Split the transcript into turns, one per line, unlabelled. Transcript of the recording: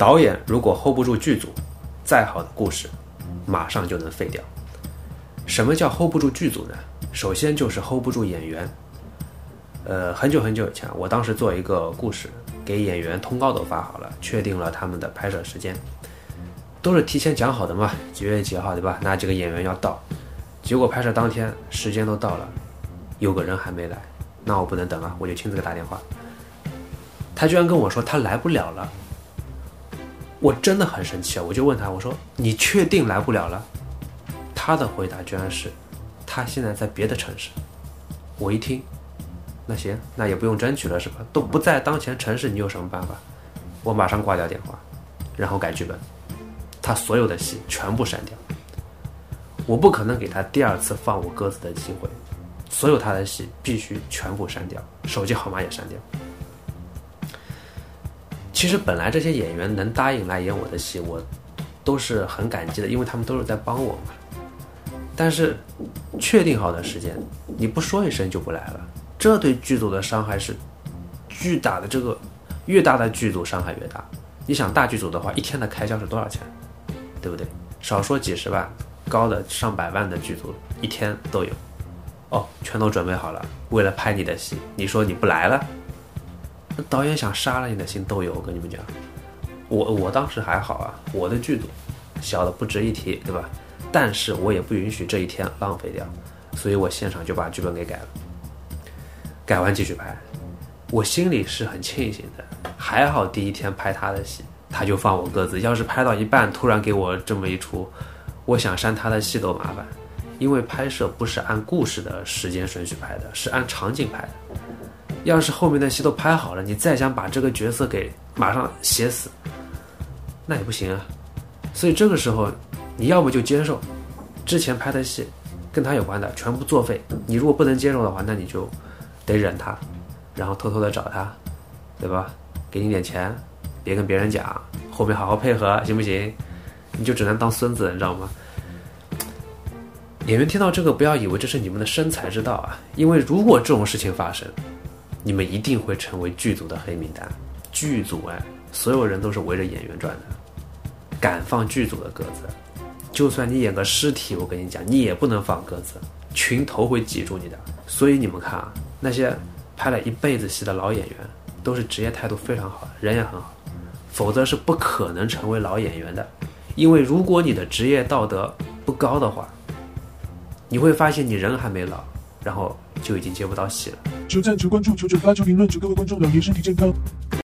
导演如果 hold 不住剧组，再好的故事，马上就能废掉。什么叫 hold 不住剧组呢？首先就是 hold 不住演员。呃，很久很久以前，我当时做一个故事，给演员通告都发好了，确定了他们的拍摄时间，都是提前讲好的嘛，几月几号对吧？哪几个演员要到？结果拍摄当天时间都到了，有个人还没来，那我不能等啊，我就亲自给打电话。他居然跟我说他来不了了，我真的很生气啊！我就问他，我说你确定来不了了？他的回答居然是，他现在在别的城市。我一听。那行，那也不用争取了，是吧？都不在当前城市，你有什么办法？我马上挂掉电话，然后改剧本，他所有的戏全部删掉。我不可能给他第二次放我鸽子的机会，所有他的戏必须全部删掉，手机号码也删掉。其实本来这些演员能答应来演我的戏，我都是很感激的，因为他们都是在帮我嘛。但是确定好的时间，你不说一声就不来了。这对剧组的伤害是巨大的，这个越大的剧组伤害越大。你想大剧组的话，一天的开销是多少钱，对不对？少说几十万，高的上百万的剧组一天都有。哦，全都准备好了，为了拍你的戏，你说你不来了，导演想杀了你的心都有。我跟你们讲，我我当时还好啊，我的剧组小的不值一提，对吧？但是我也不允许这一天浪费掉，所以我现场就把剧本给改了。改完继续拍，我心里是很庆幸的。还好第一天拍他的戏，他就放我鸽子。要是拍到一半突然给我这么一出，我想删他的戏都麻烦，因为拍摄不是按故事的时间顺序拍的，是按场景拍的。要是后面的戏都拍好了，你再想把这个角色给马上写死，那也不行啊。所以这个时候，你要么就接受之前拍的戏跟他有关的全部作废。你如果不能接受的话，那你就。得忍他，然后偷偷的找他，对吧？给你点钱，别跟别人讲，后面好好配合，行不行？你就只能当孙子，你知道吗？演员听到这个，不要以为这是你们的生财之道啊！因为如果这种事情发生，你们一定会成为剧组的黑名单。剧组哎，所有人都是围着演员转的，敢放剧组的鸽子，就算你演个尸体，我跟你讲，你也不能放鸽子，群头会记住你的。所以你们看啊。那些拍了一辈子戏的老演员，都是职业态度非常好，人也很好，否则是不可能成为老演员的。因为如果你的职业道德不高的话，你会发现你人还没老，然后就已经接不到戏了。
求赞、求关注、求转发、求评论，求各位观众老爷身体健康。